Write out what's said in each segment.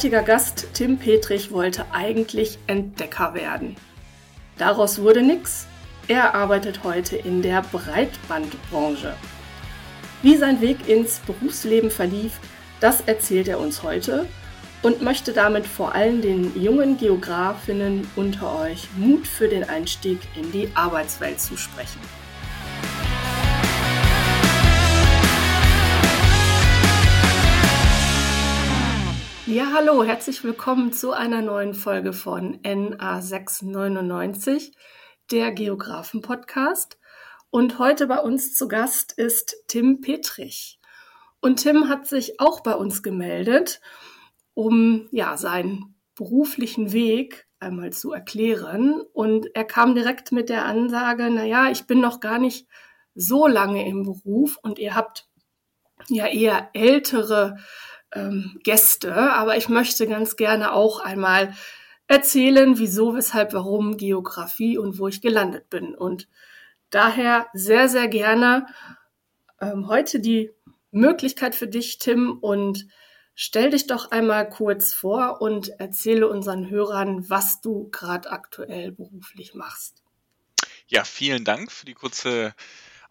Heutiger Gast Tim Petrich wollte eigentlich Entdecker werden. Daraus wurde nichts. Er arbeitet heute in der Breitbandbranche. Wie sein Weg ins Berufsleben verlief, das erzählt er uns heute und möchte damit vor allem den jungen Geografinnen unter euch Mut für den Einstieg in die Arbeitswelt zusprechen. Ja, hallo, herzlich willkommen zu einer neuen Folge von NA699, der Geografen-Podcast. Und heute bei uns zu Gast ist Tim Petrich. Und Tim hat sich auch bei uns gemeldet, um ja seinen beruflichen Weg einmal zu erklären. Und er kam direkt mit der Ansage, na ja, ich bin noch gar nicht so lange im Beruf und ihr habt ja eher ältere ähm, Gäste, aber ich möchte ganz gerne auch einmal erzählen, wieso, weshalb, warum Geografie und wo ich gelandet bin. Und daher sehr, sehr gerne ähm, heute die Möglichkeit für dich, Tim, und stell dich doch einmal kurz vor und erzähle unseren Hörern, was du gerade aktuell beruflich machst. Ja, vielen Dank für die kurze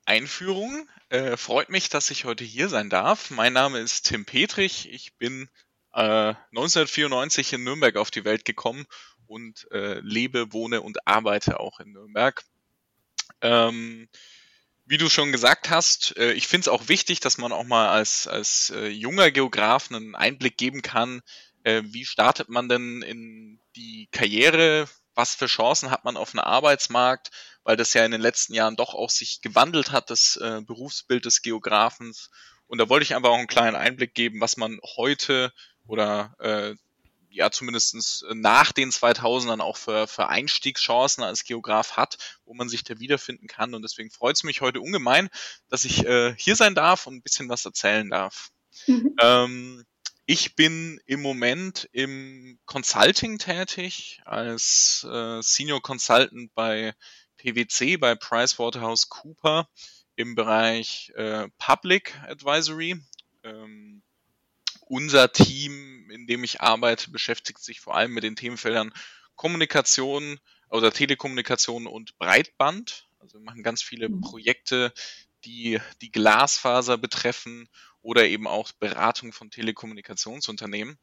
Einführung. Äh, freut mich, dass ich heute hier sein darf. Mein Name ist Tim Petrich. Ich bin äh, 1994 in Nürnberg auf die Welt gekommen und äh, lebe, wohne und arbeite auch in Nürnberg. Ähm, wie du schon gesagt hast, äh, ich finde es auch wichtig, dass man auch mal als, als äh, junger Geograf einen Einblick geben kann, äh, wie startet man denn in die Karriere, was für Chancen hat man auf einem Arbeitsmarkt, weil das ja in den letzten Jahren doch auch sich gewandelt hat, das äh, Berufsbild des Geografens. Und da wollte ich einfach auch einen kleinen Einblick geben, was man heute oder äh, ja zumindestens nach den 2000ern auch für, für Einstiegschancen als Geograf hat, wo man sich da wiederfinden kann. Und deswegen freut es mich heute ungemein, dass ich äh, hier sein darf und ein bisschen was erzählen darf. Mhm. Ähm, ich bin im Moment im Consulting tätig als äh, Senior Consultant bei PwC, bei PricewaterhouseCooper im Bereich äh, Public Advisory. Ähm, unser Team, in dem ich arbeite, beschäftigt sich vor allem mit den Themenfeldern Kommunikation oder Telekommunikation und Breitband. Also wir machen ganz viele mhm. Projekte, die die Glasfaser betreffen oder eben auch Beratung von Telekommunikationsunternehmen.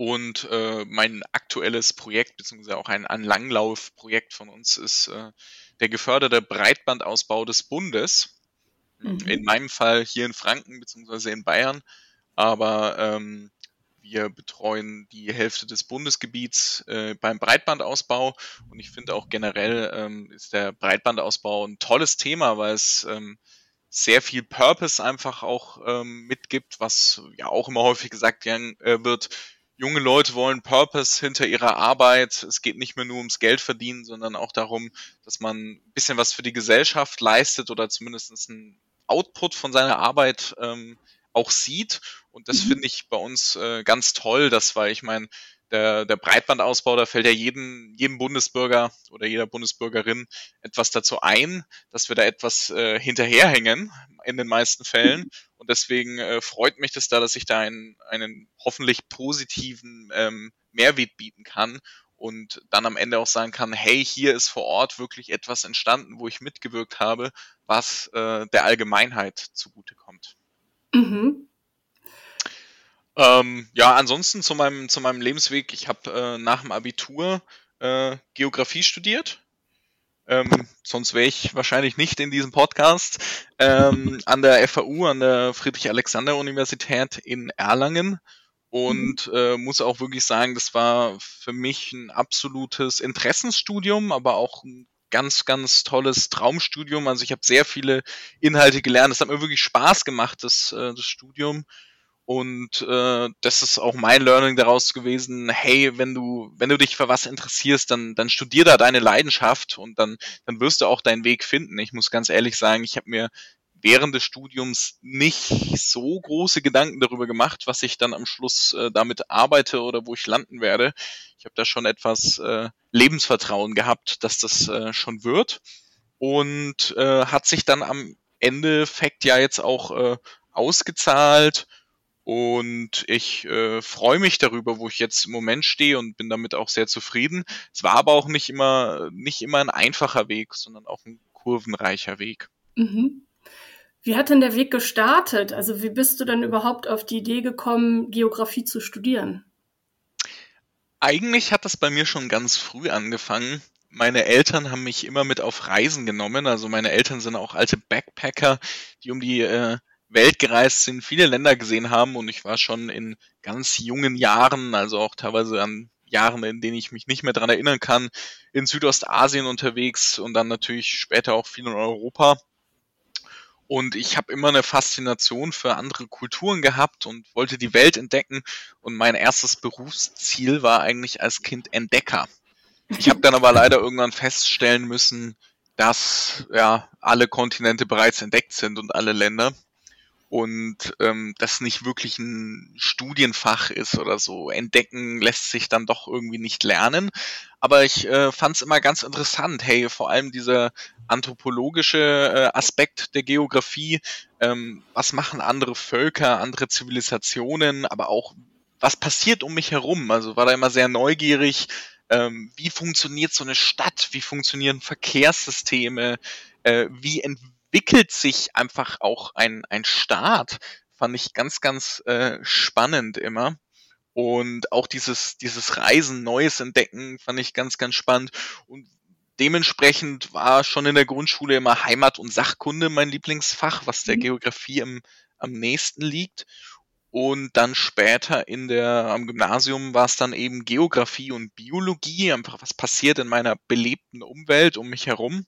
Und äh, mein aktuelles Projekt, beziehungsweise auch ein, ein Langlaufprojekt von uns, ist äh, der geförderte Breitbandausbau des Bundes. Mhm. In meinem Fall hier in Franken, beziehungsweise in Bayern. Aber ähm, wir betreuen die Hälfte des Bundesgebiets äh, beim Breitbandausbau. Und ich finde auch generell ähm, ist der Breitbandausbau ein tolles Thema, weil es ähm, sehr viel Purpose einfach auch ähm, mitgibt, was ja auch immer häufig gesagt äh, wird. Junge Leute wollen Purpose hinter ihrer Arbeit. Es geht nicht mehr nur ums Geld verdienen, sondern auch darum, dass man ein bisschen was für die Gesellschaft leistet oder zumindest einen Output von seiner Arbeit ähm, auch sieht. Und das mhm. finde ich bei uns äh, ganz toll, dass, weil ich meine, der, der Breitbandausbau, da fällt ja jedem, jedem Bundesbürger oder jeder Bundesbürgerin etwas dazu ein, dass wir da etwas äh, hinterherhängen in den meisten Fällen. Und deswegen äh, freut mich das da, dass ich da einen, einen hoffentlich positiven ähm, Mehrwert bieten kann und dann am Ende auch sagen kann, hey, hier ist vor Ort wirklich etwas entstanden, wo ich mitgewirkt habe, was äh, der Allgemeinheit zugutekommt. Mhm. Ähm, ja, ansonsten zu meinem, zu meinem Lebensweg. Ich habe äh, nach dem Abitur äh, Geografie studiert. Ähm, sonst wäre ich wahrscheinlich nicht in diesem Podcast. Ähm, an der FAU, an der Friedrich-Alexander-Universität in Erlangen. Und mhm. äh, muss auch wirklich sagen, das war für mich ein absolutes Interessensstudium, aber auch ein ganz, ganz tolles Traumstudium. Also ich habe sehr viele Inhalte gelernt. Es hat mir wirklich Spaß gemacht, das, äh, das Studium. Und äh, das ist auch mein Learning daraus gewesen, hey, wenn du, wenn du dich für was interessierst, dann, dann studier da deine Leidenschaft und dann, dann wirst du auch deinen Weg finden. Ich muss ganz ehrlich sagen, ich habe mir während des Studiums nicht so große Gedanken darüber gemacht, was ich dann am Schluss äh, damit arbeite oder wo ich landen werde. Ich habe da schon etwas äh, Lebensvertrauen gehabt, dass das äh, schon wird und äh, hat sich dann am Endeffekt ja jetzt auch äh, ausgezahlt Und ich äh, freue mich darüber, wo ich jetzt im Moment stehe und bin damit auch sehr zufrieden. Es war aber auch nicht immer, nicht immer ein einfacher Weg, sondern auch ein kurvenreicher Weg. Mhm. Wie hat denn der Weg gestartet? Also wie bist du dann überhaupt auf die Idee gekommen, Geografie zu studieren? Eigentlich hat das bei mir schon ganz früh angefangen. Meine Eltern haben mich immer mit auf Reisen genommen. Also meine Eltern sind auch alte Backpacker, die um die äh, Welt gereist sind, viele Länder gesehen haben und ich war schon in ganz jungen Jahren, also auch teilweise an Jahren, in denen ich mich nicht mehr dran erinnern kann, in Südostasien unterwegs und dann natürlich später auch viel in Europa. Und ich habe immer eine Faszination für andere Kulturen gehabt und wollte die Welt entdecken. Und mein erstes Berufsziel war eigentlich als Kind Entdecker. Ich habe dann aber leider irgendwann feststellen müssen, dass ja alle Kontinente bereits entdeckt sind und alle Länder und ähm, das nicht wirklich ein Studienfach ist oder so. Entdecken lässt sich dann doch irgendwie nicht lernen. Aber ich äh, fand es immer ganz interessant. Hey, vor allem dieser anthropologische äh, Aspekt der Geografie. Ähm, was machen andere Völker, andere Zivilisationen, aber auch was passiert um mich herum? Also war da immer sehr neugierig. Ähm, wie funktioniert so eine Stadt? Wie funktionieren Verkehrssysteme? Äh, wie entwickelt entwickelt sich einfach auch ein, ein Staat, fand ich ganz, ganz äh, spannend immer. Und auch dieses, dieses Reisen, Neues entdecken, fand ich ganz, ganz spannend. Und dementsprechend war schon in der Grundschule immer Heimat und Sachkunde mein Lieblingsfach, was der mhm. Geografie am, am nächsten liegt. Und dann später in der, am Gymnasium war es dann eben Geografie und Biologie, einfach was passiert in meiner belebten Umwelt um mich herum.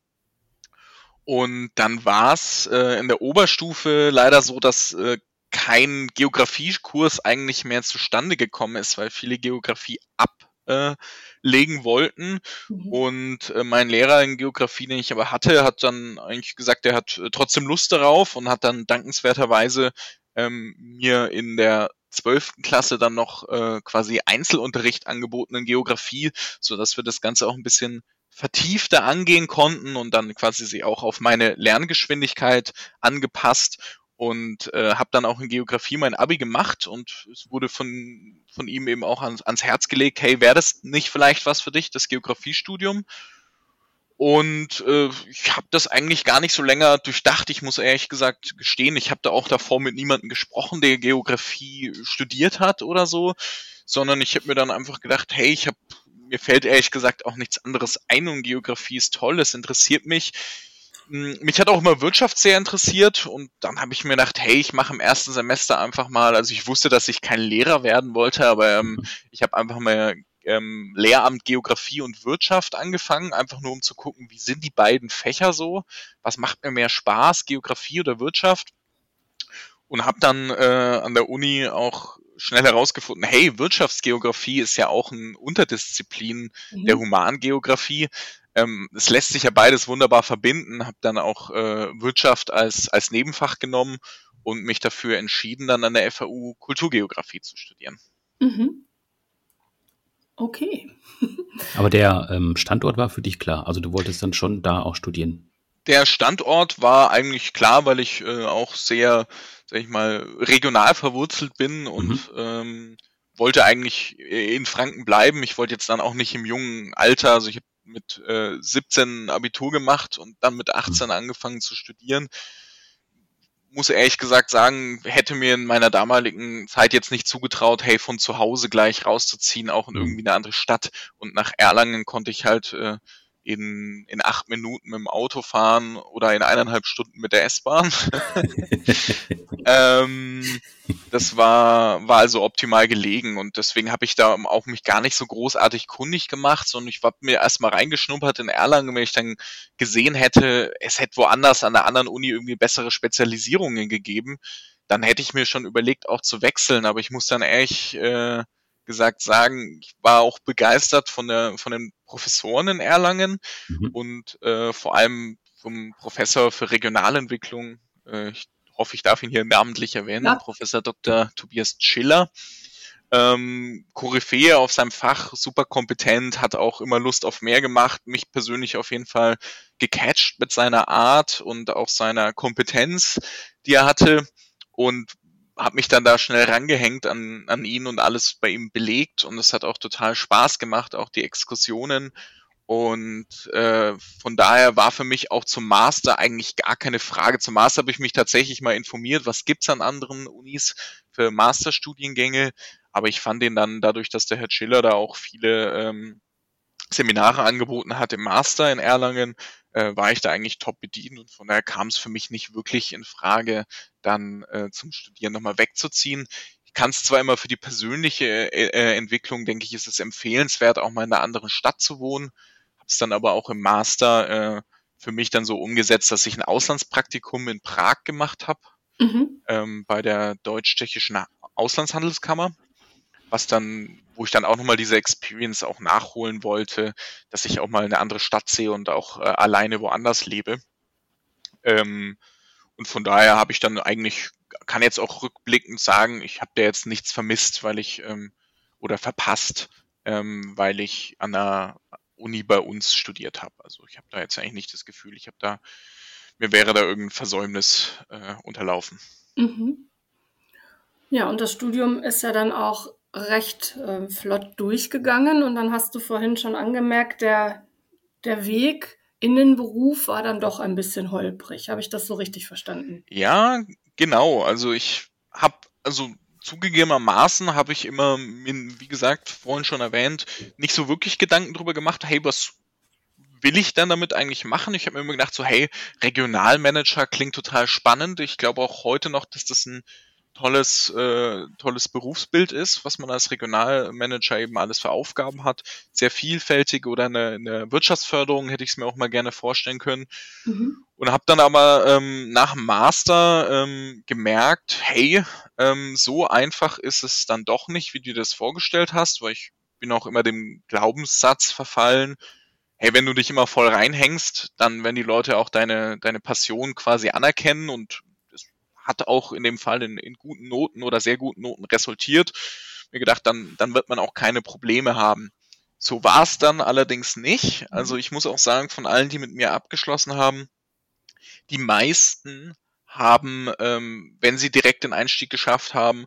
Und dann war es äh, in der Oberstufe leider so, dass äh, kein Geografiekurs eigentlich mehr zustande gekommen ist, weil viele Geografie ablegen äh, wollten. Mhm. Und äh, mein Lehrer in Geografie, den ich aber hatte, hat dann eigentlich gesagt, er hat äh, trotzdem Lust darauf und hat dann dankenswerterweise ähm, mir in der zwölften Klasse dann noch äh, quasi Einzelunterricht angeboten in Geografie, so dass wir das Ganze auch ein bisschen vertiefter angehen konnten und dann quasi sie auch auf meine Lerngeschwindigkeit angepasst und äh, habe dann auch in Geografie mein Abi gemacht und es wurde von, von ihm eben auch ans, ans Herz gelegt, hey, wäre das nicht vielleicht was für dich, das Geografiestudium? Und äh, ich habe das eigentlich gar nicht so länger durchdacht. Ich muss ehrlich gesagt gestehen, ich habe da auch davor mit niemandem gesprochen, der Geografie studiert hat oder so, sondern ich habe mir dann einfach gedacht, hey, ich habe mir fällt ehrlich gesagt auch nichts anderes ein und Geografie ist toll, es interessiert mich. Hm, mich hat auch immer Wirtschaft sehr interessiert und dann habe ich mir gedacht, hey, ich mache im ersten Semester einfach mal, also ich wusste, dass ich kein Lehrer werden wollte, aber ähm, ich habe einfach mal ähm, Lehramt Geografie und Wirtschaft angefangen, einfach nur um zu gucken, wie sind die beiden Fächer so, was macht mir mehr Spaß, Geografie oder Wirtschaft und habe dann äh, an der Uni auch schnell herausgefunden, hey, Wirtschaftsgeografie ist ja auch ein Unterdisziplin mhm. der Humangeografie. Ähm, es lässt sich ja beides wunderbar verbinden, habe dann auch äh, Wirtschaft als, als Nebenfach genommen und mich dafür entschieden, dann an der FAU Kulturgeografie zu studieren. Mhm. Okay. Aber der ähm, Standort war für dich klar. Also du wolltest dann schon da auch studieren. Der Standort war eigentlich klar, weil ich äh, auch sehr, sag ich mal, regional verwurzelt bin und mhm. ähm, wollte eigentlich in Franken bleiben. Ich wollte jetzt dann auch nicht im jungen Alter, also ich habe mit äh, 17 Abitur gemacht und dann mit 18 mhm. angefangen zu studieren. Muss ehrlich gesagt sagen, hätte mir in meiner damaligen Zeit jetzt nicht zugetraut, hey, von zu Hause gleich rauszuziehen, auch in mhm. irgendwie eine andere Stadt. Und nach Erlangen konnte ich halt äh, in, in acht Minuten mit dem Auto fahren oder in eineinhalb Stunden mit der S-Bahn. ähm, das war, war also optimal gelegen und deswegen habe ich da auch mich gar nicht so großartig kundig gemacht, sondern ich habe mir erstmal reingeschnuppert in Erlangen, wenn ich dann gesehen hätte, es hätte woanders an der anderen Uni irgendwie bessere Spezialisierungen gegeben, dann hätte ich mir schon überlegt, auch zu wechseln, aber ich muss dann ehrlich äh, gesagt sagen, ich war auch begeistert von der von den Professoren in Erlangen mhm. und äh, vor allem vom Professor für Regionalentwicklung. Äh, ich hoffe, ich darf ihn hier namentlich erwähnen, ja. Professor Dr. Tobias Schiller. Ähm, Koryphäe auf seinem Fach, super kompetent, hat auch immer Lust auf mehr gemacht, mich persönlich auf jeden Fall gecatcht mit seiner Art und auch seiner Kompetenz, die er hatte und habe mich dann da schnell rangehängt an, an ihn und alles bei ihm belegt und es hat auch total Spaß gemacht, auch die Exkursionen. Und äh, von daher war für mich auch zum Master eigentlich gar keine Frage. Zum Master habe ich mich tatsächlich mal informiert, was gibt's an anderen Unis für Masterstudiengänge. Aber ich fand den dann dadurch, dass der Herr Schiller da auch viele ähm, Seminare angeboten hat im Master in Erlangen, äh, war ich da eigentlich top bedient und von daher kam es für mich nicht wirklich in Frage, dann äh, zum Studieren nochmal wegzuziehen. Ich kann es zwar immer für die persönliche äh, äh, Entwicklung, denke ich, ist es empfehlenswert, auch mal in einer anderen Stadt zu wohnen. Habe es dann aber auch im Master äh, für mich dann so umgesetzt, dass ich ein Auslandspraktikum in Prag gemacht habe, mhm. ähm, bei der deutsch-tschechischen Auslandshandelskammer was dann, wo ich dann auch nochmal diese Experience auch nachholen wollte, dass ich auch mal eine andere Stadt sehe und auch äh, alleine woanders lebe. Ähm, und von daher habe ich dann eigentlich, kann jetzt auch rückblickend sagen, ich habe da jetzt nichts vermisst, weil ich ähm, oder verpasst, ähm, weil ich an der Uni bei uns studiert habe. Also ich habe da jetzt eigentlich nicht das Gefühl, ich habe da, mir wäre da irgendein Versäumnis äh, unterlaufen. Mhm. Ja, und das Studium ist ja dann auch recht äh, flott durchgegangen und dann hast du vorhin schon angemerkt, der, der Weg in den Beruf war dann doch ein bisschen holprig. Habe ich das so richtig verstanden? Ja, genau. Also ich habe, also zugegebenermaßen habe ich immer, wie gesagt, vorhin schon erwähnt, nicht so wirklich Gedanken darüber gemacht, hey, was will ich dann damit eigentlich machen? Ich habe mir immer gedacht, so, hey, Regionalmanager klingt total spannend. Ich glaube auch heute noch, dass das ein tolles, äh, tolles Berufsbild ist, was man als Regionalmanager eben alles für Aufgaben hat. Sehr vielfältig oder eine, eine Wirtschaftsförderung hätte ich es mir auch mal gerne vorstellen können. Mhm. Und habe dann aber ähm, nach dem Master ähm, gemerkt, hey, ähm, so einfach ist es dann doch nicht, wie du dir das vorgestellt hast, weil ich bin auch immer dem Glaubenssatz verfallen, hey, wenn du dich immer voll reinhängst, dann werden die Leute auch deine, deine Passion quasi anerkennen und hat auch in dem Fall in, in guten Noten oder sehr guten Noten resultiert. Mir gedacht, dann, dann wird man auch keine Probleme haben. So war es dann allerdings nicht. Also ich muss auch sagen, von allen, die mit mir abgeschlossen haben, die meisten haben, ähm, wenn sie direkt den Einstieg geschafft haben,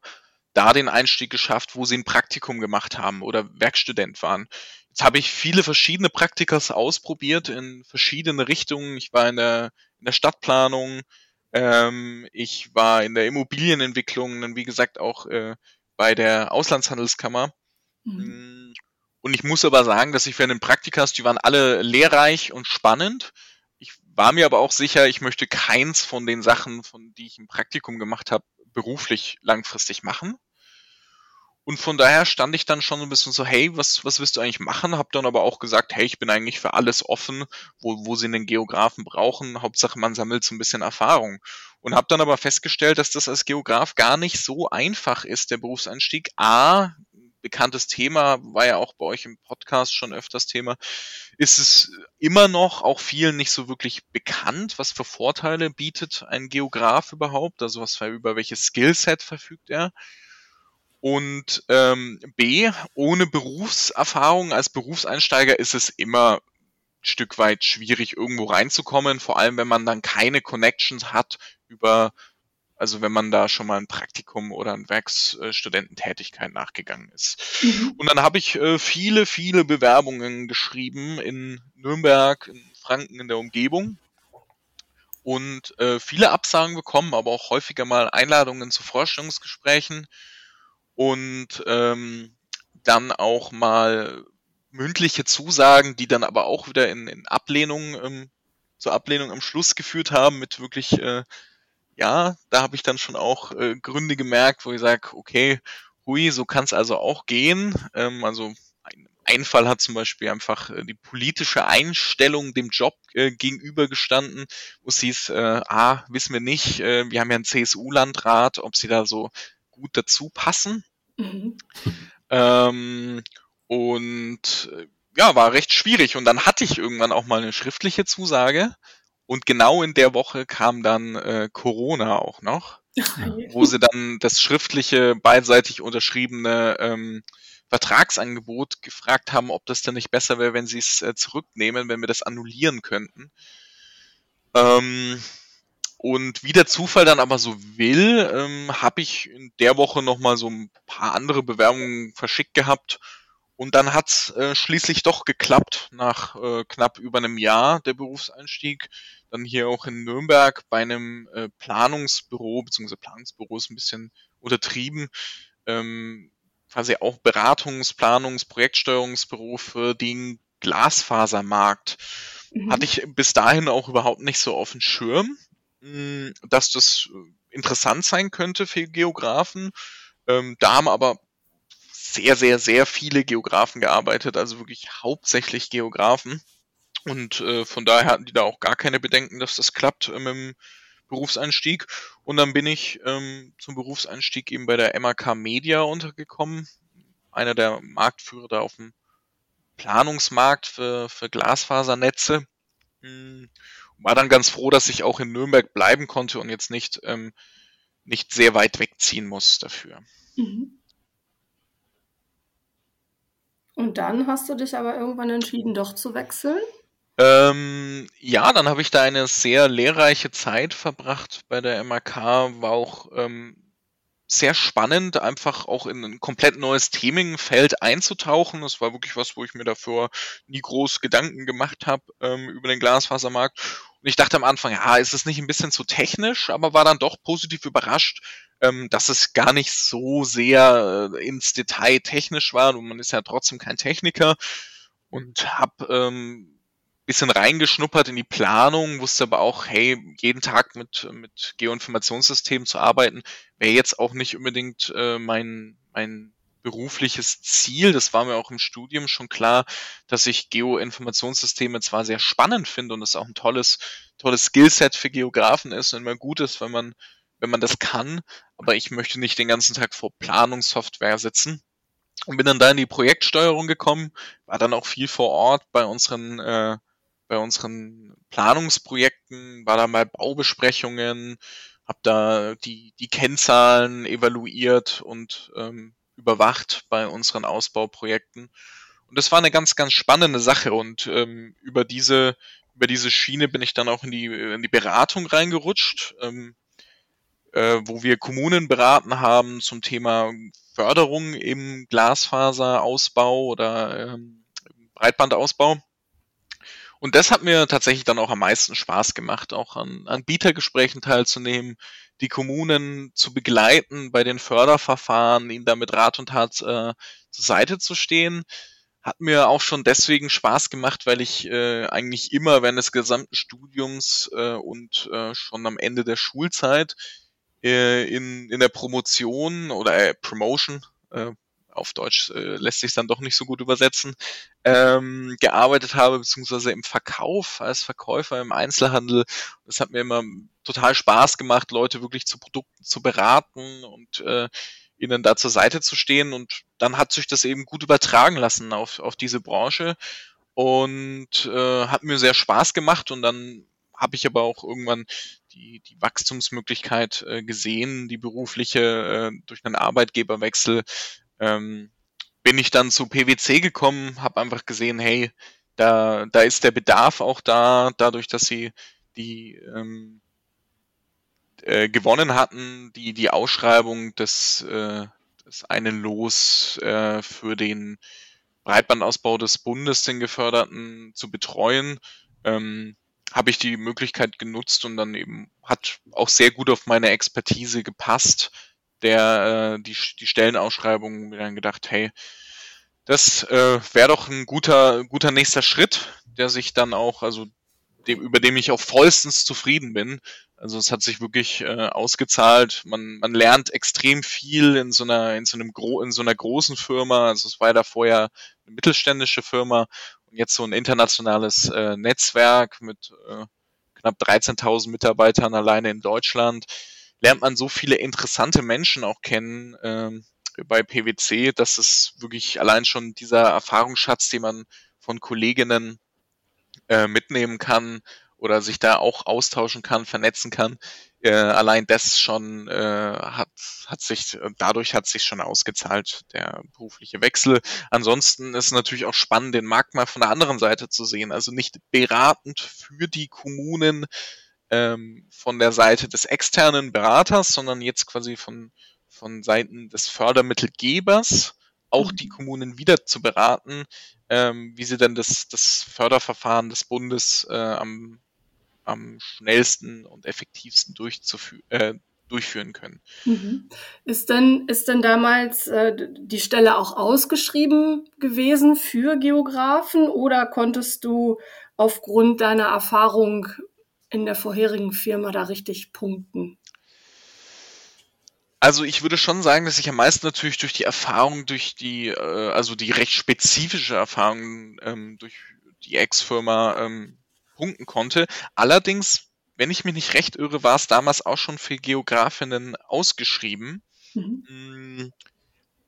da den Einstieg geschafft, wo sie ein Praktikum gemacht haben oder Werkstudent waren. Jetzt habe ich viele verschiedene Praktikas ausprobiert in verschiedene Richtungen. Ich war in der, in der Stadtplanung, ähm, ich war in der Immobilienentwicklung, dann wie gesagt auch äh, bei der Auslandshandelskammer. Mhm. Mm, und ich muss aber sagen, dass ich für einen Praktikas, die waren alle lehrreich und spannend. Ich war mir aber auch sicher, ich möchte keins von den Sachen, von die ich im Praktikum gemacht habe, beruflich langfristig machen. Und von daher stand ich dann schon ein bisschen so, hey, was, was willst du eigentlich machen? Hab dann aber auch gesagt, hey, ich bin eigentlich für alles offen, wo, wo sie einen Geografen brauchen. Hauptsache, man sammelt so ein bisschen Erfahrung. Und habe dann aber festgestellt, dass das als Geograf gar nicht so einfach ist, der Berufseinstieg. A, bekanntes Thema, war ja auch bei euch im Podcast schon öfters Thema, ist es immer noch auch vielen nicht so wirklich bekannt, was für Vorteile bietet ein Geograf überhaupt, also was über welches Skillset verfügt er. Und ähm, B, ohne Berufserfahrung als Berufseinsteiger ist es immer ein Stück weit schwierig, irgendwo reinzukommen, vor allem wenn man dann keine Connections hat über, also wenn man da schon mal ein Praktikum oder ein Werkstudententätigkeit nachgegangen ist. Mhm. Und dann habe ich äh, viele, viele Bewerbungen geschrieben in Nürnberg, in Franken, in der Umgebung und äh, viele Absagen bekommen, aber auch häufiger mal Einladungen zu Vorstellungsgesprächen und ähm, dann auch mal mündliche Zusagen, die dann aber auch wieder in, in Ablehnung ähm, zur Ablehnung am Schluss geführt haben mit wirklich äh, ja, da habe ich dann schon auch äh, Gründe gemerkt, wo ich sage, okay, hui, so kann es also auch gehen. Ähm, also ein, ein Fall hat zum Beispiel einfach äh, die politische Einstellung dem Job äh, gegenübergestanden, wo es hieß, äh, ah, wissen wir nicht, äh, wir haben ja einen CSU-Landrat, ob sie da so gut dazu passen. Mhm. Ähm, und äh, ja, war recht schwierig. Und dann hatte ich irgendwann auch mal eine schriftliche Zusage. Und genau in der Woche kam dann äh, Corona auch noch, wo sie dann das schriftliche, beidseitig unterschriebene ähm, Vertragsangebot gefragt haben, ob das denn nicht besser wäre, wenn sie es äh, zurücknehmen, wenn wir das annullieren könnten. Ähm, und wie der Zufall dann aber so will, ähm, habe ich in der Woche nochmal so ein paar andere Bewerbungen verschickt gehabt. Und dann hat's äh, schließlich doch geklappt, nach äh, knapp über einem Jahr der Berufseinstieg. Dann hier auch in Nürnberg bei einem äh, Planungsbüro, beziehungsweise Planungsbüro ist ein bisschen untertrieben, ähm, quasi auch Beratungs-, Planungs-, Projektsteuerungsbüro für den Glasfasermarkt. Mhm. Hatte ich bis dahin auch überhaupt nicht so auf dem Schirm, mh, hm, dass das interessant sein könnte für Geografen. Ähm, da haben aber sehr, sehr, sehr viele Geografen gearbeitet, also wirklich hauptsächlich Geografen. Und äh, von daher hatten die da auch gar keine Bedenken, dass das klappt äh, mit dem Berufseinstieg. Und dann bin ich ähm, zum Berufseinstieg eben bei der MAK Media untergekommen, einer der Marktführer da auf dem Planungsmarkt für, für Glasfasernetze. Hm, war dann ganz froh, dass ich auch in Nürnberg bleiben konnte und jetzt nicht, ähm, nicht sehr weit wegziehen muss dafür. Mhm. Und dann hast du dich aber irgendwann entschieden, doch zu wechseln? Ähm, ja, dann habe ich da eine sehr lehrreiche Zeit verbracht bei der MAK, war auch ähm, sehr spannend, einfach auch in ein komplett neues Themenfeld einzutauchen. Das war wirklich was, wo ich mir dafür nie groß Gedanken gemacht habe ähm, über den Glasfasermarkt. Und ich dachte am Anfang, ja, ist es nicht ein bisschen zu technisch, aber war dann doch positiv überrascht, ähm, dass es gar nicht so sehr äh, ins Detail technisch war. Und man ist ja trotzdem kein Techniker und habe ähm, bisschen reingeschnuppert in die Planung, wusste aber auch, hey, jeden Tag mit, mit Geoinformationssystemen zu arbeiten, wäre jetzt auch nicht unbedingt äh, mein, mein berufliches Ziel. Das war mir auch im Studium schon klar, dass ich Geoinformationssysteme zwar sehr spannend finde und es auch ein tolles, tolles Skillset für Geografen ist und immer gut ist, wenn man, wenn man das kann, aber ich möchte nicht den ganzen Tag vor Planungssoftware sitzen. Und bin dann da in die Projektsteuerung gekommen, war dann auch viel vor Ort bei unseren äh, bei unseren Planungsprojekten, war da mal Baubesprechungen, habe da die, die Kennzahlen evaluiert und ähm, überwacht bei unseren Ausbauprojekten. Und das war eine ganz, ganz spannende Sache. Und ähm, über diese über diese Schiene bin ich dann auch in die, in die Beratung reingerutscht, ähm, äh, wo wir Kommunen beraten haben zum Thema Förderung im Glasfaserausbau oder ähm, Breitbandausbau. Und das hat mir tatsächlich dann auch am meisten Spaß gemacht, auch an, an Bietergesprächen teilzunehmen, die Kommunen zu begleiten bei den Förderverfahren, ihnen damit Rat und Tat äh, zur Seite zu stehen. Hat mir auch schon deswegen Spaß gemacht, weil ich äh, eigentlich immer während des gesamten Studiums äh, und äh, schon am Ende der Schulzeit äh, in, in der Promotion oder äh, Promotion, äh, auf Deutsch äh, lässt sich dann doch nicht so gut übersetzen, ähm, gearbeitet habe, beziehungsweise im Verkauf als Verkäufer im Einzelhandel. Das hat mir immer total Spaß gemacht, Leute wirklich zu Produkten zu beraten und äh, ihnen da zur Seite zu stehen. Und dann hat sich das eben gut übertragen lassen auf, auf diese Branche und äh, hat mir sehr Spaß gemacht. Und dann habe ich aber auch irgendwann die, die Wachstumsmöglichkeit äh, gesehen, die berufliche äh, durch einen Arbeitgeberwechsel ähm, bin ich dann zu PwC gekommen, habe einfach gesehen, hey, da, da ist der Bedarf auch da, dadurch, dass sie die ähm, äh, gewonnen hatten, die, die Ausschreibung des, äh, des einen Los äh, für den Breitbandausbau des Bundes, den geförderten, zu betreuen, ähm, habe ich die Möglichkeit genutzt und dann eben hat auch sehr gut auf meine Expertise gepasst, der äh, die, die Stellenausschreibung mir dann gedacht, hey, das äh, wäre doch ein guter, guter nächster Schritt, der sich dann auch, also dem, über dem ich auch vollstens zufrieden bin. Also es hat sich wirklich äh, ausgezahlt. Man, man lernt extrem viel in so einer, in so einem Gro in so einer großen Firma. Also es war da vorher eine mittelständische Firma und jetzt so ein internationales äh, Netzwerk mit äh, knapp 13.000 Mitarbeitern alleine in Deutschland lernt man so viele interessante Menschen auch kennen ähm, bei PwC, dass es wirklich allein schon dieser Erfahrungsschatz, den man von Kolleginnen äh, mitnehmen kann oder sich da auch austauschen kann, vernetzen kann, äh, allein das schon äh, hat, hat sich, dadurch hat sich schon ausgezahlt, der berufliche Wechsel. Ansonsten ist es natürlich auch spannend, den Markt mal von der anderen Seite zu sehen. Also nicht beratend für die Kommunen, ähm, von der Seite des externen Beraters, sondern jetzt quasi von, von Seiten des Fördermittelgebers auch die mhm. Kommunen wieder zu beraten, ähm, wie sie dann das, das Förderverfahren des Bundes äh, am, am schnellsten und effektivsten durchzufü äh, durchführen können. Mhm. Ist denn, ist denn damals äh, die Stelle auch ausgeschrieben gewesen für Geografen oder konntest du aufgrund deiner Erfahrung in der vorherigen Firma da richtig punkten? Also ich würde schon sagen, dass ich am meisten natürlich durch die Erfahrung, durch die, äh, also die recht spezifische Erfahrung ähm, durch die Ex-Firma ähm, punkten konnte. Allerdings, wenn ich mich nicht recht irre, war es damals auch schon für Geografinnen ausgeschrieben. Mhm. Mm,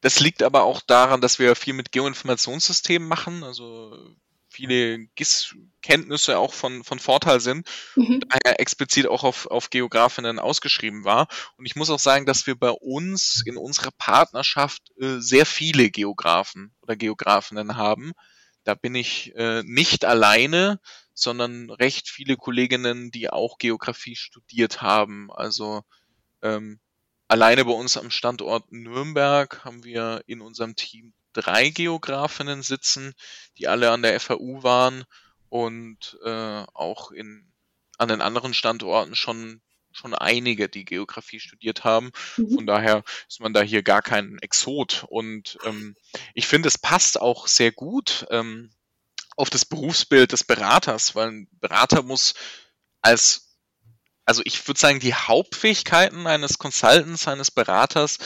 das liegt aber auch daran, dass wir viel mit Geoinformationssystemen machen, also viele GIS-Kenntnisse auch von, von Vorteil sind mhm. daher explizit auch auf, auf Geografinnen ausgeschrieben war. Und ich muss auch sagen, dass wir bei uns in unserer Partnerschaft äh, sehr viele Geografen oder Geografinnen haben. Da bin ich äh, nicht alleine, sondern recht viele Kolleginnen, die auch Geografie studiert haben. Also ähm, alleine bei uns am Standort Nürnberg haben wir in unserem Team drei Geografinnen sitzen, die alle an der FAU waren und äh, auch in, an den anderen Standorten schon schon einige, die Geografie studiert haben. Mhm. Von daher ist man da hier gar kein Exot. Und ähm, ich finde, es passt auch sehr gut ähm, auf das Berufsbild des Beraters, weil ein Berater muss als, also ich würde sagen, die Hauptfähigkeiten eines Consultants, eines Beraters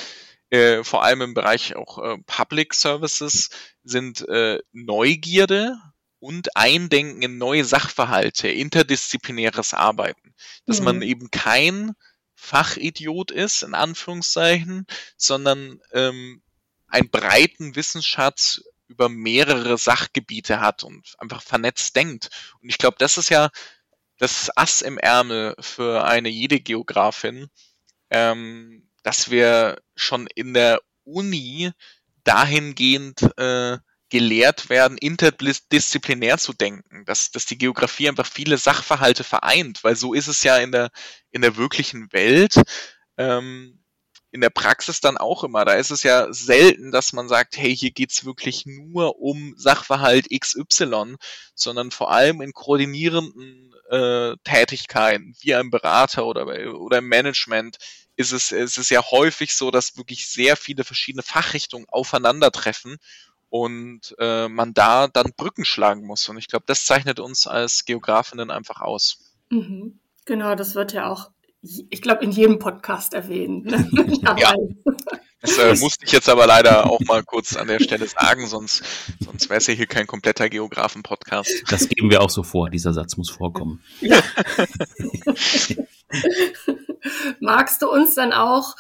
äh, vor allem im Bereich auch äh, Public Services, sind äh, Neugierde und Eindenken in neue Sachverhalte, interdisziplinäres Arbeiten. Dass mhm. man eben kein Fachidiot ist, in Anführungszeichen, sondern ähm, einen breiten Wissensschatz über mehrere Sachgebiete hat und einfach vernetzt denkt. Und ich glaube, das ist ja das Ass im Ärmel für eine jede Geografin, ähm, dass wir schon in der Uni dahingehend äh, gelehrt werden, interdisziplinär zu denken, dass, dass die Geografie einfach viele Sachverhalte vereint, weil so ist es ja in der, in der wirklichen Welt, ähm, in der Praxis dann auch immer. Da ist es ja selten, dass man sagt, hey, hier geht's wirklich nur um Sachverhalt XY, sondern vor allem in koordinierenden äh, Tätigkeiten, wie ein Berater oder, oder im Management, ist es, ist es ja häufig so, dass wirklich sehr viele verschiedene Fachrichtungen aufeinandertreffen und äh, man da dann Brücken schlagen muss. Und ich glaube, das zeichnet uns als Geografinnen einfach aus. Mhm. Genau, das wird ja auch, ich glaube, in jedem Podcast erwähnt. Ne? ja. Das äh, musste ich jetzt aber leider auch mal kurz an der Stelle sagen, sonst, sonst wäre es ja hier kein kompletter Geografen-Podcast. Das geben wir auch so vor, dieser Satz muss vorkommen. Ja. Magst du uns dann auch,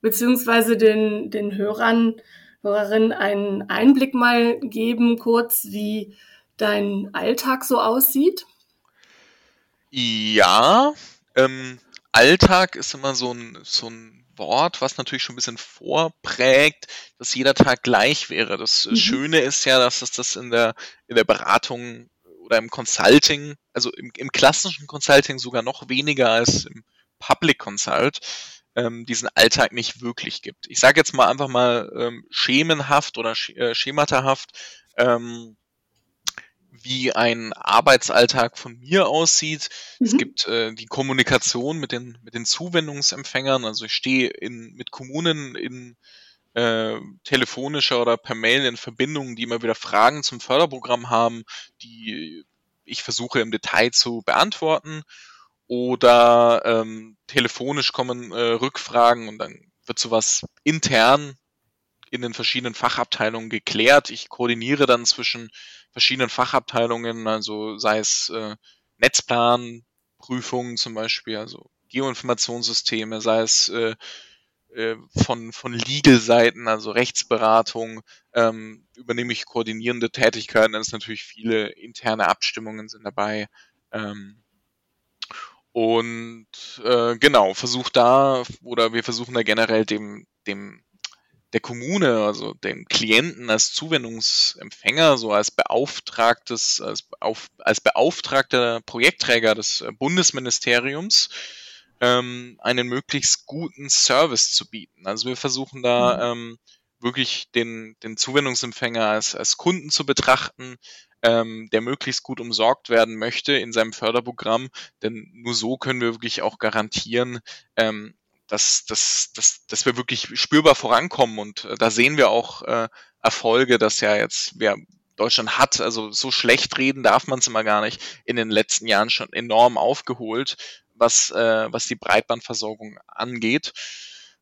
beziehungsweise den, den Hörern, Hörerinnen einen Einblick mal geben, kurz, wie dein Alltag so aussieht? Ja, ähm, Alltag ist immer so ein, so ein Wort, was natürlich schon ein bisschen vorprägt, dass jeder Tag gleich wäre. Das mhm. Schöne ist ja, dass es das in der, in der Beratung oder im Consulting, also im, im klassischen Consulting sogar noch weniger als im Public Consult ähm, diesen Alltag nicht wirklich gibt. Ich sage jetzt mal einfach mal ähm, schemenhaft oder sch äh, schematahaft, ähm, wie ein Arbeitsalltag von mir aussieht. Mhm. Es gibt äh, die Kommunikation mit den, mit den Zuwendungsempfängern. Also ich stehe in, mit Kommunen in äh, telefonischer oder per Mail in Verbindung, die immer wieder Fragen zum Förderprogramm haben, die ich versuche im Detail zu beantworten oder ähm, telefonisch kommen äh, Rückfragen und dann wird sowas intern in den verschiedenen Fachabteilungen geklärt. Ich koordiniere dann zwischen verschiedenen Fachabteilungen, also sei es äh, Netzplanprüfungen zum Beispiel, also Geoinformationssysteme, sei es äh, äh, von, von Legal-Seiten, also Rechtsberatung, ähm, übernehme ich koordinierende Tätigkeiten, dann ist natürlich viele interne Abstimmungen sind dabei. Ähm, und äh, genau, versucht da, oder wir versuchen da generell dem, dem der Kommune, also dem Klienten als Zuwendungsempfänger, so als beauftragtes, als, auf, als beauftragter Projektträger des Bundesministeriums ähm, einen möglichst guten Service zu bieten. Also wir versuchen da mhm. ähm, wirklich den, den Zuwendungsempfänger als, als Kunden zu betrachten, ähm, der möglichst gut umsorgt werden möchte in seinem Förderprogramm, denn nur so können wir wirklich auch garantieren, ähm, dass, dass, dass, dass wir wirklich spürbar vorankommen und äh, da sehen wir auch äh, Erfolge, dass ja jetzt wer Deutschland hat, also so schlecht reden darf man es immer gar nicht, in den letzten Jahren schon enorm aufgeholt, was, äh, was die Breitbandversorgung angeht.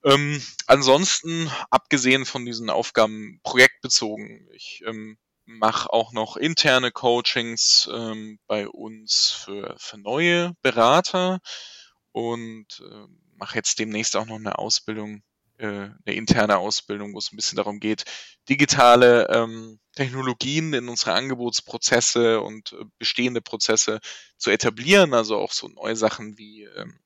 Ähm, ansonsten, abgesehen von diesen Aufgaben projektbezogen, ich ähm, mache auch noch interne Coachings ähm, bei uns für, für neue Berater und äh, mache jetzt demnächst auch noch eine Ausbildung, äh, eine interne Ausbildung, wo es ein bisschen darum geht, digitale ähm, Technologien in unsere Angebotsprozesse und äh, bestehende Prozesse zu etablieren, also auch so neue Sachen wie ähm,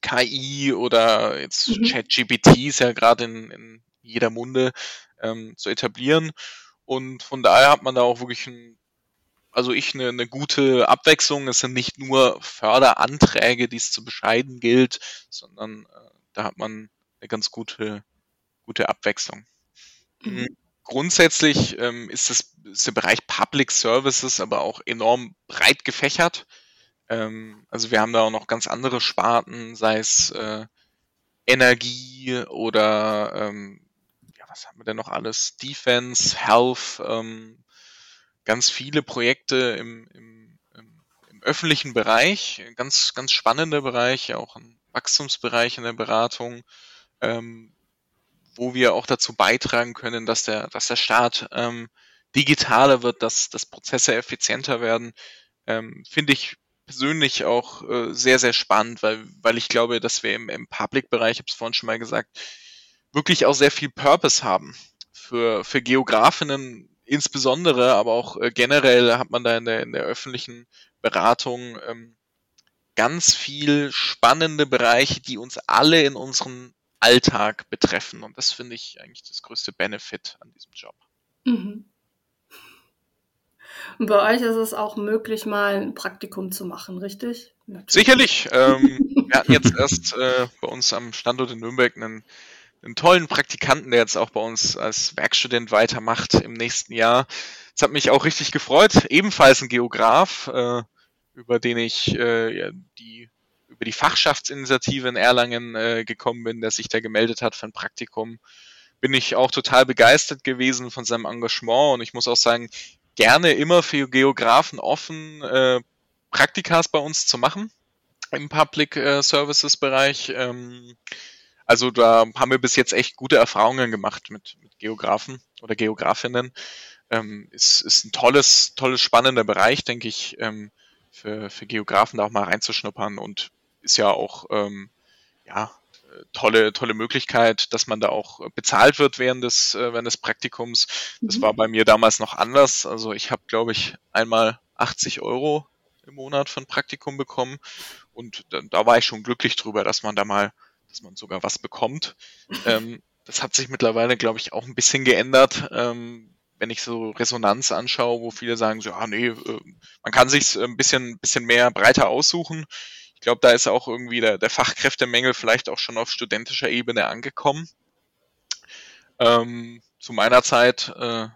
KI oder jetzt mhm. ChatGPT ist ja gerade in, in jeder Munde ähm, zu etablieren. Und von daher hat man da auch wirklich ein, also ich eine, eine gute Abwechslung. Es sind nicht nur Förderanträge, die es zu bescheiden gilt, sondern äh, da hat man eine ganz gute, gute Abwechslung. Mhm. mhm. Grundsätzlich ähm, ist, das, ist der Bereich Public Services aber auch enorm breit gefächert. Ähm, also wir haben da auch noch ganz andere Sparten, sei es äh, Energie oder ähm, was haben wir denn noch alles? Defense, Health, ähm, ganz viele Projekte im, im, im, im öffentlichen Bereich, ganz, ganz spannende Bereiche, auch ein Wachstumsbereich in der Beratung, ähm, wo wir auch dazu beitragen können, dass der, dass der Staat ähm, digitaler wird, dass, dass Prozesse effizienter werden, ähm, finde ich persönlich auch äh, sehr, sehr spannend, weil, weil ich glaube, dass wir im, im Public-Bereich, ich habe es vorhin schon mal gesagt, wirklich auch sehr viel Purpose haben. Für, für Geografinnen insbesondere, aber auch äh, generell hat man da in der, in der öffentlichen Beratung ähm, ganz viel spannende Bereiche, die uns alle in unserem Alltag betreffen. Und das finde ich eigentlich das größte Benefit an diesem Job. Mhm. Und bei euch ist es auch möglich, mal ein Praktikum zu machen, richtig? Natürlich. Sicherlich. Ähm, wir hatten jetzt erst äh, bei uns am Standort in Nürnberg einen, einen tollen Praktikanten, der jetzt auch bei uns als Werkstudent weitermacht im nächsten Jahr. Das hat mich auch richtig gefreut. Ebenfalls ein Geograf, äh, über den ich äh, ja, die über die Fachschaftsinitiative in Erlangen äh, gekommen bin, der sich da gemeldet hat für ein Praktikum bin ich auch total begeistert gewesen von seinem Engagement und ich muss auch sagen, gerne immer für Geografen offen, äh, Praktikas bei uns zu machen im Public äh, Services Bereich. Ähm, also da haben wir bis jetzt echt gute Erfahrungen gemacht mit, mit Geografen oder Geografinnen. Ähm, ist, ist ein tolles, tolles, spannender Bereich, denke ich, ähm, für, für Geografen da auch mal reinzuschnuppern und ist ja auch ähm, ja, tolle, tolle Möglichkeit, dass man da auch bezahlt wird während des, äh, während des Praktikums. Das mhm. war bei mir damals noch anders. Also ich habe, glaube ich, einmal 80 Euro im Monat für ein Praktikum bekommen und da, da, war ich schon glücklich drüber, dass man da mal, dass man sogar was bekommt. ähm, das hat sich mittlerweile, glaube ich, auch ein bisschen geändert. Ähm, wenn ich so Resonanz anschaue, wo viele sagen, so, ah nee, äh, man kann sich ein bisschen, bisschen mehr breiter aussuchen. Ich glaube, da ist auch irgendwie der, der Fachkräftemängel vielleicht auch schon auf studentischer Ebene angekommen. Ähm, zu meiner Zeit, äh,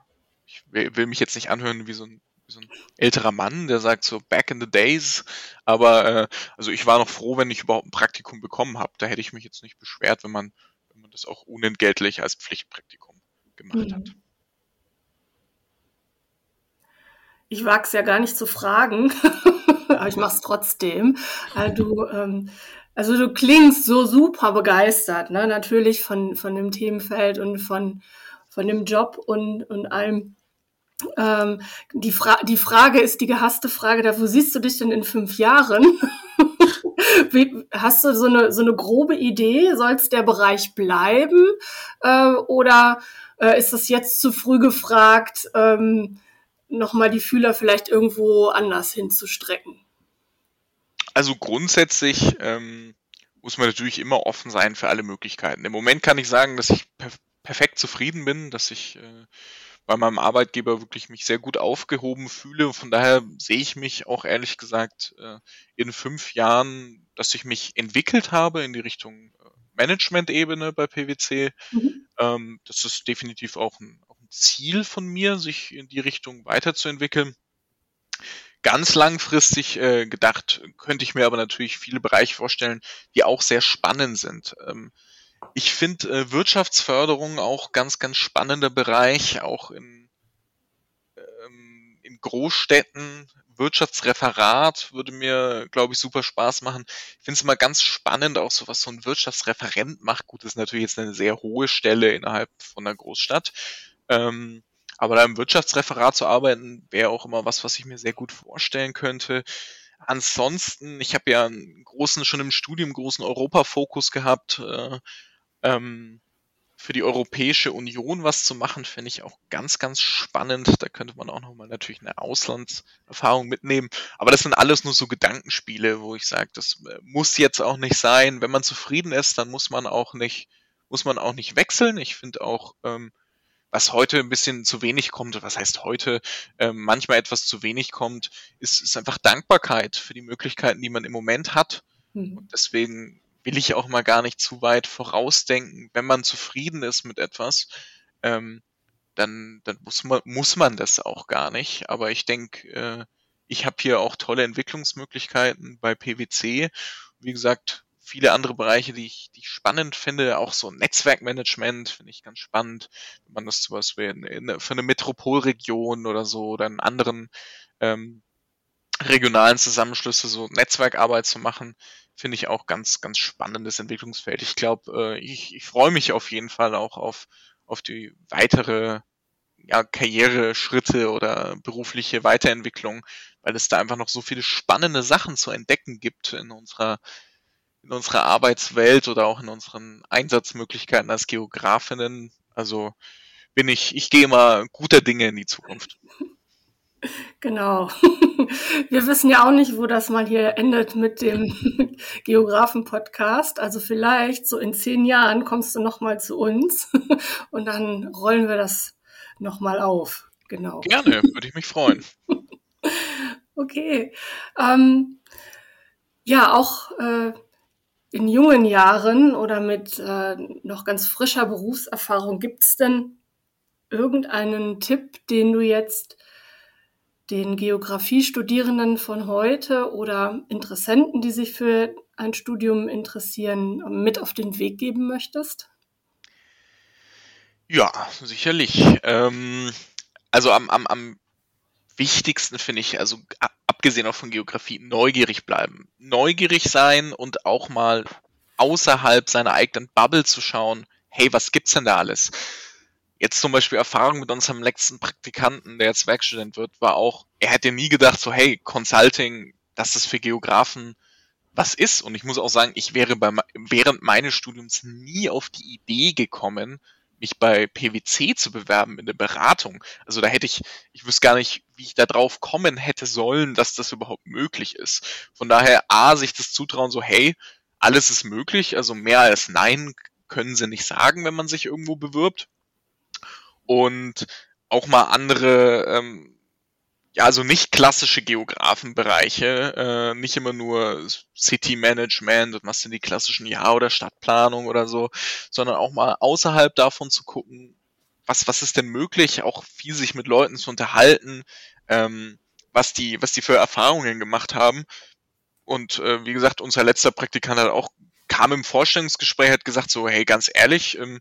ich will mich jetzt nicht anhören wie so ein so ein älterer Mann, der sagt so back in the days. Aber äh, also ich war noch froh, wenn ich überhaupt ein Praktikum bekommen habe. Da hätte ich mich jetzt nicht beschwert, wenn man, wenn man das auch unentgeltlich als Pflichtpraktikum gemacht mhm. hat. Ich wage es ja gar nicht zu fragen, aber ich mache es trotzdem. Also du, ähm, also du klingst so super begeistert, ne? natürlich von, von dem Themenfeld und von, von dem Job und, und allem. Ähm, die, Fra die Frage ist die gehasste Frage, da wo siehst du dich denn in fünf Jahren? Wie, hast du so eine, so eine grobe Idee? Soll es der Bereich bleiben? Äh, oder äh, ist es jetzt zu früh gefragt, ähm, nochmal die Fühler vielleicht irgendwo anders hinzustrecken? Also grundsätzlich ähm, muss man natürlich immer offen sein für alle Möglichkeiten. Im Moment kann ich sagen, dass ich perfekt zufrieden bin, dass ich äh, bei meinem Arbeitgeber wirklich mich sehr gut aufgehoben fühle. Von daher sehe ich mich auch ehrlich gesagt äh, in fünf Jahren, dass ich mich entwickelt habe in die Richtung äh, Management-Ebene bei PwC. Mhm. Ähm, das ist definitiv auch ein, auch ein Ziel von mir, sich in die Richtung weiterzuentwickeln. Ganz langfristig äh, gedacht könnte ich mir aber natürlich viele Bereiche vorstellen, die auch sehr spannend sind. Ähm, ich finde äh, Wirtschaftsförderung auch ganz, ganz spannender Bereich, auch in, ähm, in Großstädten. Wirtschaftsreferat würde mir, glaube ich, super Spaß machen. Ich finde es immer ganz spannend, auch so was so ein Wirtschaftsreferent macht. Gut, das ist natürlich jetzt eine sehr hohe Stelle innerhalb von einer Großstadt. Ähm, aber da im Wirtschaftsreferat zu arbeiten, wäre auch immer was, was ich mir sehr gut vorstellen könnte. Ansonsten, ich habe ja einen großen, schon im Studium großen Europafokus gehabt. Äh, ähm, für die Europäische Union was zu machen, finde ich auch ganz, ganz spannend. Da könnte man auch nochmal natürlich eine Auslandserfahrung mitnehmen. Aber das sind alles nur so Gedankenspiele, wo ich sage, das äh, muss jetzt auch nicht sein. Wenn man zufrieden ist, dann muss man auch nicht, muss man auch nicht wechseln. Ich finde auch, ähm, was heute ein bisschen zu wenig kommt, was heißt heute, ähm, manchmal etwas zu wenig kommt, ist, ist einfach Dankbarkeit für die Möglichkeiten, die man im Moment hat. Mhm. Und deswegen will ich auch mal gar nicht zu weit vorausdenken. Wenn man zufrieden ist mit etwas, ähm, dann, dann muss man, muss man das auch gar nicht. Aber ich denke, äh, ich habe hier auch tolle Entwicklungsmöglichkeiten bei PwC. Wie gesagt, viele andere Bereiche, die ich, die ich spannend finde, auch so Netzwerkmanagement finde ich ganz spannend, wenn man das zum Beispiel in, in, für eine Metropolregion oder so oder in anderen ähm, regionalen Zusammenschlüsse so Netzwerkarbeit zu machen, finde ich auch ganz, ganz spannendes Entwicklungsfeld. Ich glaube, äh, ich, ich freue mich auf jeden Fall auch auf, auf die weitere ja, Karriereschritte oder berufliche Weiterentwicklung, weil es da einfach noch so viele spannende Sachen zu entdecken gibt in unserer in unserer Arbeitswelt oder auch in unseren Einsatzmöglichkeiten als Geografinnen. Also bin ich, ich gehe mal guter Dinge in die Zukunft. Genau. Wir wissen ja auch nicht, wo das mal hier endet mit dem Geografen-Podcast. Also vielleicht so in zehn Jahren kommst du nochmal zu uns und dann rollen wir das nochmal auf. Genau. Gerne, würde ich mich freuen. okay. Ähm, ja, auch äh, in jungen Jahren oder mit äh, noch ganz frischer Berufserfahrung, gibt es denn irgendeinen Tipp, den du jetzt den Geografiestudierenden von heute oder Interessenten, die sich für ein Studium interessieren, mit auf den Weg geben möchtest? Ja, sicherlich. Ähm, also am, am, am wichtigsten finde ich, also abgesehen auch von Geografie, neugierig bleiben. Neugierig sein und auch mal außerhalb seiner eigenen Bubble zu schauen, hey, was gibt's denn da alles? Jetzt zum Beispiel Erfahrung mit unserem letzten Praktikanten, der jetzt Werkstudent wird, war auch, er hätte nie gedacht, so hey, Consulting, dass das für Geografen was ist. Und ich muss auch sagen, ich wäre bei, während meines Studiums nie auf die Idee gekommen, mich bei PwC zu bewerben in der Beratung. Also da hätte ich, ich wüsste gar nicht, wie ich da drauf kommen hätte sollen, dass das überhaupt möglich ist. Von daher, A, sich das zutrauen, so, hey, alles ist möglich, also mehr als Nein können sie nicht sagen, wenn man sich irgendwo bewirbt und auch mal andere, ähm, ja, also nicht klassische Geografenbereiche, äh, nicht immer nur City Management und was sind die klassischen Jahr- oder Stadtplanung oder so, sondern auch mal außerhalb davon zu gucken, was, was ist denn möglich, auch viel sich mit Leuten zu unterhalten, ähm, was die, was die für Erfahrungen gemacht haben. Und äh, wie gesagt, unser letzter Praktikant hat auch kam im Vorstellungsgespräch, hat gesagt so, hey, ganz ehrlich, ähm,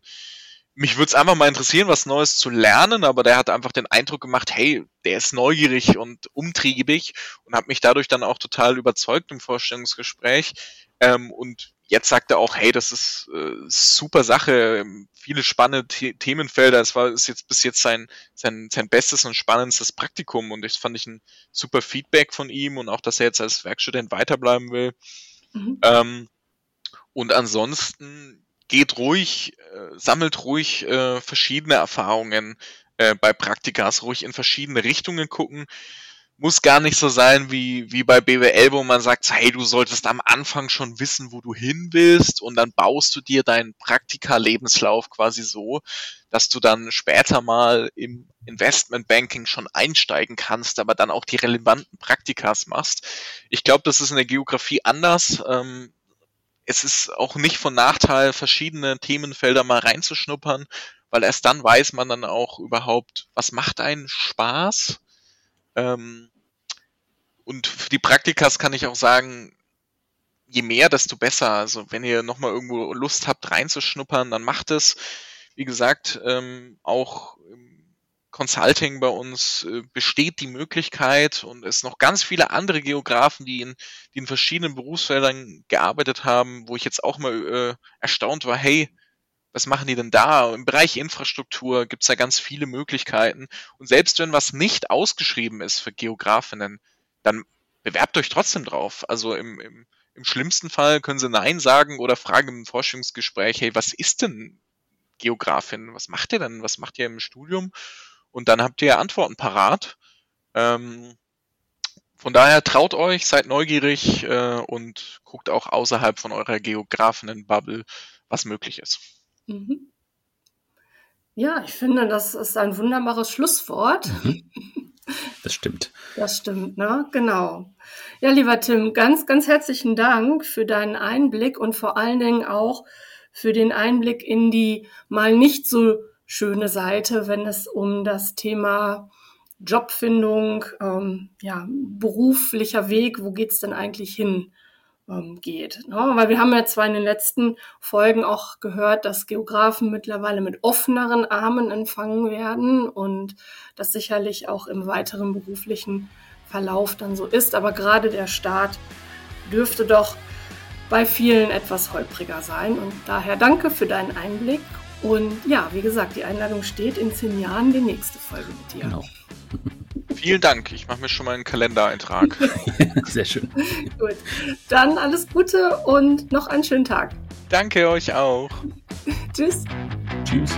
mich würde es einfach mal interessieren, was Neues zu lernen, aber der hat einfach den Eindruck gemacht, hey, der ist neugierig und umtriebig und hat mich dadurch dann auch total überzeugt im Vorstellungsgespräch. Ähm, und jetzt sagt er auch, hey, das ist äh, super Sache, viele spannende The Themenfelder. Es war ist jetzt bis jetzt sein, sein, sein bestes und spannendstes Praktikum und das fand ich ein super Feedback von ihm und auch, dass er jetzt als Werkstudent weiterbleiben will. Mhm. Ähm, und ansonsten geht ruhig, äh, sammelt ruhig äh, verschiedene Erfahrungen äh, bei Praktikas, ruhig in verschiedene Richtungen gucken. muss gar nicht so sein wie, wie bei BWL, wo man sagt, hey, du solltest am Anfang schon wissen, wo du hin willst und dann baust du dir deinen Praktika-Lebenslauf quasi so, dass du dann später mal im Investmentbanking schon einsteigen kannst, aber dann auch die relevanten Praktikas machst. Ich glaube, das ist in der Geografie anders. Ähm, es ist auch nicht von Nachteil, verschiedene Themenfelder mal reinzuschnuppern, weil erst dann weiß man dann auch überhaupt, was macht einen Spaß. Ähm, und für die Praktikas kann ich auch sagen, je mehr, desto besser. Also wenn ihr nochmal irgendwo Lust habt reinzuschnuppern, dann macht es. Wie gesagt, ähm, auch Consulting bei uns äh, besteht die Möglichkeit und es noch ganz viele andere Geografen, die in, die in verschiedenen Berufsfeldern gearbeitet haben, wo ich jetzt auch mal äh, erstaunt war, hey, was machen die denn da? Im Bereich Infrastruktur gibt's da ganz viele Möglichkeiten. Und selbst wenn was nicht ausgeschrieben ist für Geografinnen, dann bewerbt euch trotzdem drauf. Also im, im, im schlimmsten Fall können sie Nein sagen oder fragen im Forschungsgespräch, hey, was ist denn Geografin? Was macht ihr denn? Was macht ihr im Studium? Und dann habt ihr Antworten parat. Ähm, von daher traut euch, seid neugierig äh, und guckt auch außerhalb von eurer Geografinnen-Bubble, was möglich ist. Mhm. Ja, ich finde, das ist ein wunderbares Schlusswort. Mhm. Das stimmt. Das stimmt, ne? Genau. Ja, lieber Tim, ganz, ganz herzlichen Dank für deinen Einblick und vor allen Dingen auch für den Einblick in die mal nicht so schöne Seite, wenn es um das Thema Jobfindung, ähm, ja, beruflicher Weg, wo geht's denn eigentlich hin ähm, geht. Ne? Weil wir haben ja zwar in den letzten Folgen auch gehört, dass Geografen mittlerweile mit offeneren Armen empfangen werden und das sicherlich auch im weiteren beruflichen Verlauf dann so ist. Aber gerade der Start dürfte doch bei vielen etwas holpriger sein. Und daher danke für deinen Einblick. Und ja, wie gesagt, die Einladung steht in zehn Jahren die nächste Folge mit dir. Genau. Vielen Dank. Ich mache mir schon mal einen Kalendereintrag. Sehr schön. Gut. Dann alles Gute und noch einen schönen Tag. Danke euch auch. Tschüss. Tschüss.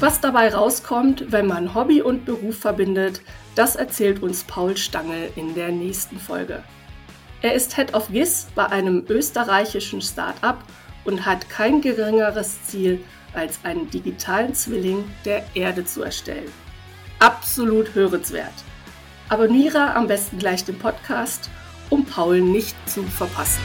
Was dabei rauskommt, wenn man Hobby und Beruf verbindet, das erzählt uns Paul Stangl in der nächsten Folge. Er ist Head of GIS bei einem österreichischen Start-up und hat kein geringeres Ziel, als einen digitalen Zwilling der Erde zu erstellen. Absolut hörenswert. Abonniere am besten gleich den Podcast, um Paul nicht zu verpassen.